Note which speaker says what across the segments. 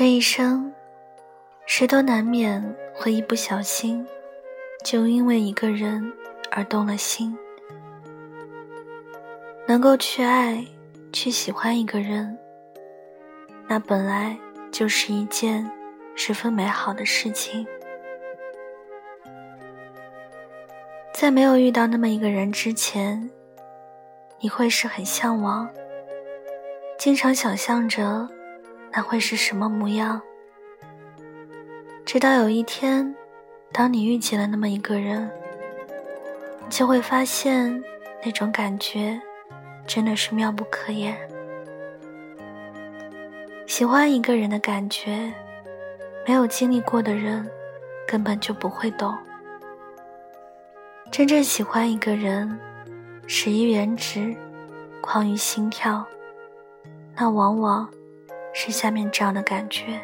Speaker 1: 这一生，谁都难免会一不小心，就因为一个人而动了心。能够去爱、去喜欢一个人，那本来就是一件十分美好的事情。在没有遇到那么一个人之前，你会是很向往，经常想象着。那会是什么模样？直到有一天，当你遇见了那么一个人，就会发现那种感觉真的是妙不可言。喜欢一个人的感觉，没有经历过的人根本就不会懂。真正喜欢一个人，始于颜值，狂于心跳，那往往。是下面这样的感觉。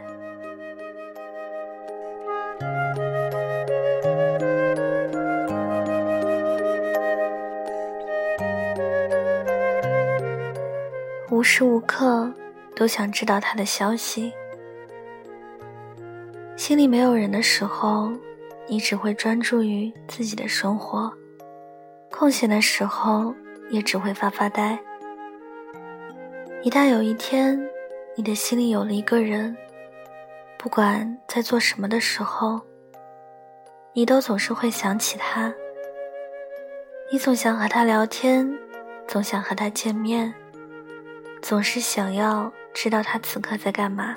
Speaker 1: 无时无刻都想知道他的消息。心里没有人的时候，你只会专注于自己的生活；空闲的时候，也只会发发呆。一旦有一天，你的心里有了一个人，不管在做什么的时候，你都总是会想起他。你总想和他聊天，总想和他见面，总是想要知道他此刻在干嘛。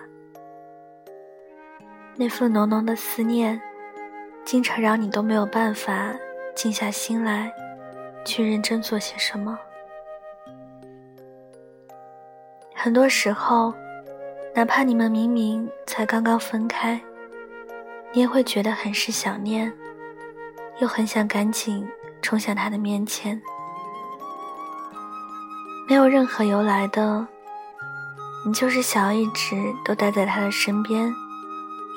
Speaker 1: 那份浓浓的思念，经常让你都没有办法静下心来，去认真做些什么。很多时候。哪怕你们明明才刚刚分开，你也会觉得很是想念，又很想赶紧冲向他的面前。没有任何由来的，你就是想要一直都待在他的身边，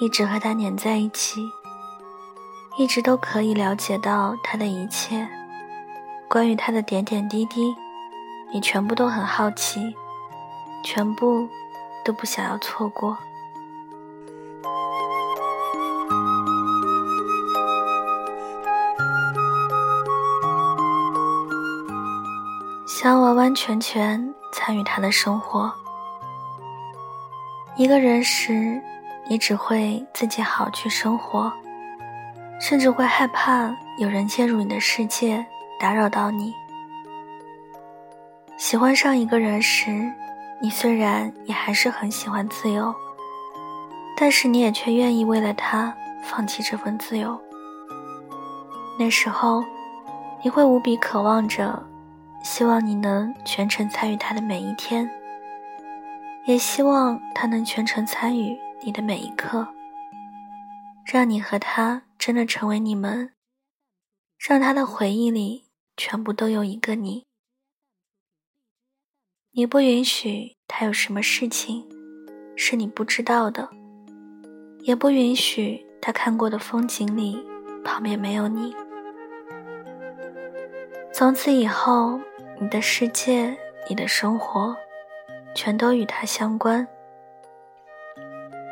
Speaker 1: 一直和他黏在一起，一直都可以了解到他的一切，关于他的点点滴滴，你全部都很好奇，全部。都不想要错过，想完完全全参与他的生活。一个人时，你只会自己好去生活，甚至会害怕有人介入你的世界，打扰到你。喜欢上一个人时。你虽然也还是很喜欢自由，但是你也却愿意为了他放弃这份自由。那时候，你会无比渴望着，希望你能全程参与他的每一天，也希望他能全程参与你的每一刻，让你和他真的成为你们，让他的回忆里全部都有一个你。你不允许他有什么事情是你不知道的，也不允许他看过的风景里旁边没有你。从此以后，你的世界、你的生活，全都与他相关。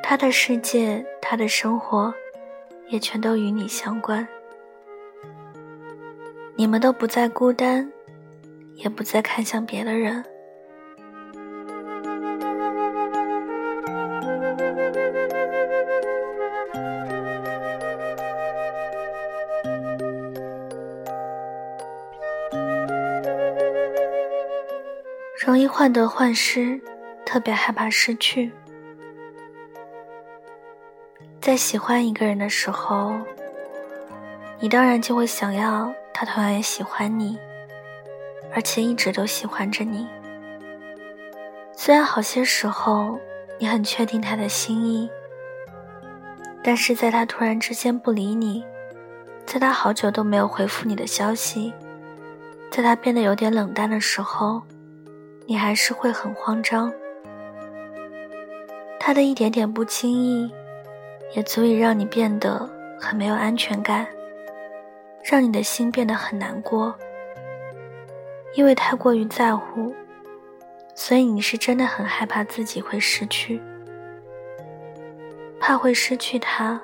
Speaker 1: 他的世界、他的生活，也全都与你相关。你们都不再孤单，也不再看向别的人。患得患失，特别害怕失去。在喜欢一个人的时候，你当然就会想要他同样也喜欢你，而且一直都喜欢着你。虽然好些时候你很确定他的心意，但是在他突然之间不理你，在他好久都没有回复你的消息，在他变得有点冷淡的时候。你还是会很慌张，他的一点点不经意，也足以让你变得很没有安全感，让你的心变得很难过。因为太过于在乎，所以你是真的很害怕自己会失去。
Speaker 2: 怕会失去他，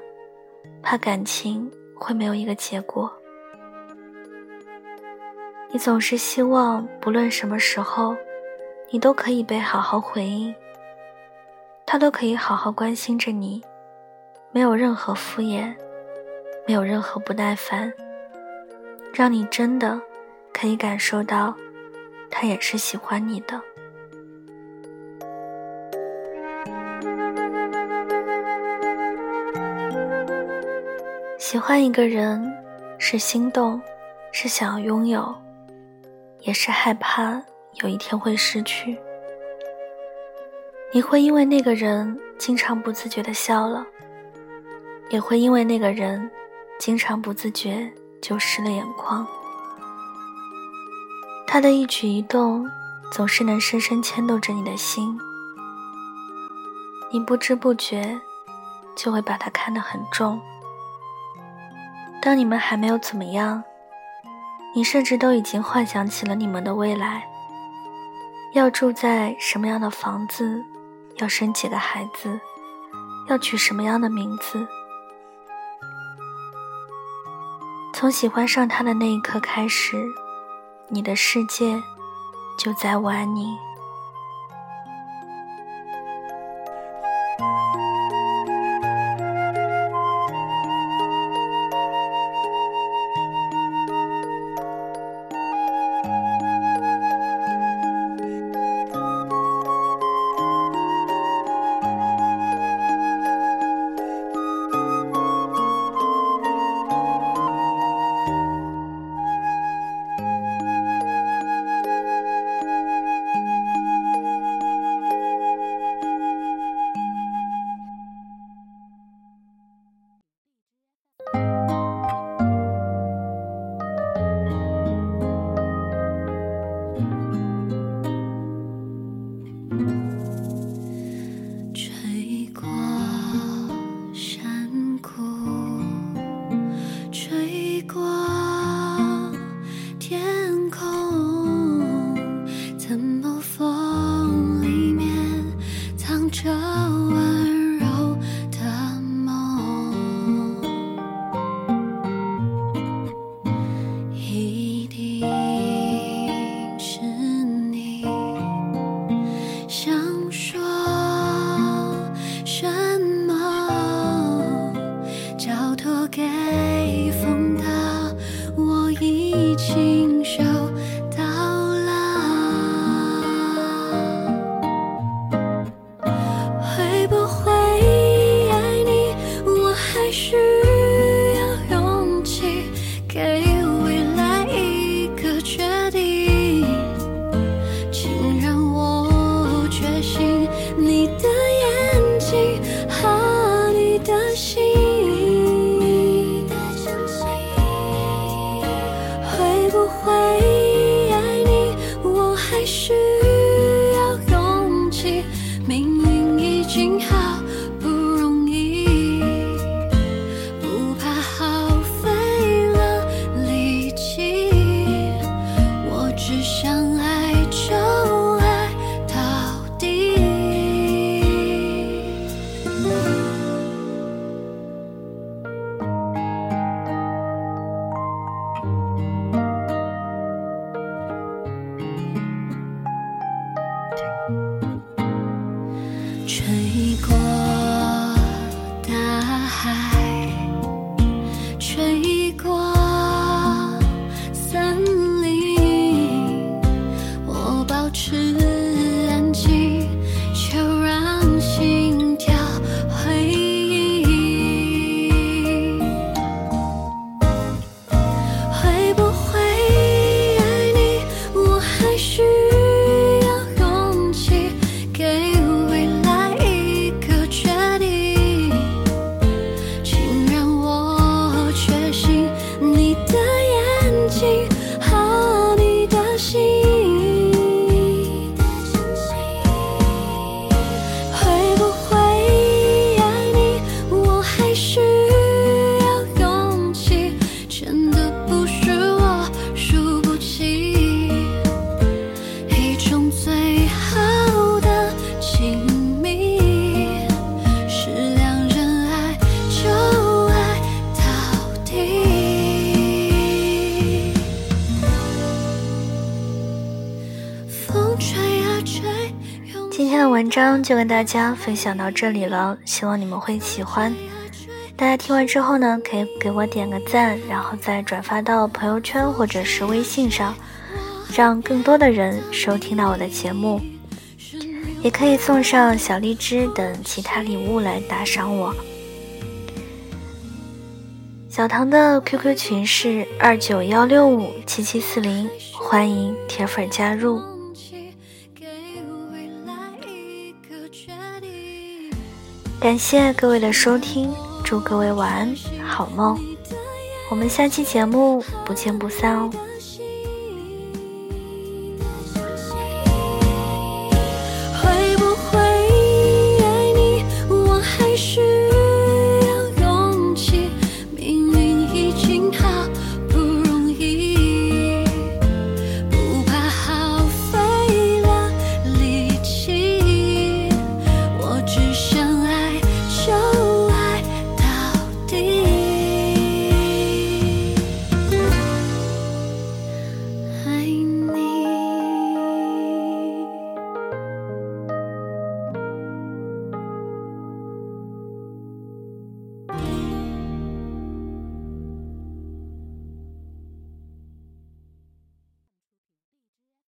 Speaker 2: 怕感情会没有一个结果。你总是希望，不论什么时候，你都可以被好好回应，他都可以好好关心着你，没有任何敷衍，没有任何不耐烦，让你真的可以感受到，他也是喜欢你的。喜欢一个人，是心动，是想要拥有，也是害怕有一天会失去。你会因为那个人经常不自觉的笑了，也会因为那个人经常不自觉就湿了眼眶。他的一举一动总是能深深牵动着你的心，你不知不觉就会把他看得很重。当你们还没有怎么样，你甚至都已经幻想起了你们的未来。要住在什么样的房子，要生几个孩子，要取什么样的名字。从喜欢上他的那一刻开始，你的世界就在玩你。
Speaker 1: 今天的文章就跟大家分享到这里了，希望你们会喜欢。大家听完之后呢，可以给我点个赞，然后再转发到朋友圈或者是微信上，让更多的人收听到我的节目。也可以送上小荔枝等其他礼物来打赏我。小唐的 QQ 群是二九幺六五七七四零，欢迎铁粉加入。感谢各位的收听，祝各位晚安，好梦。我们下期节目不见不散哦。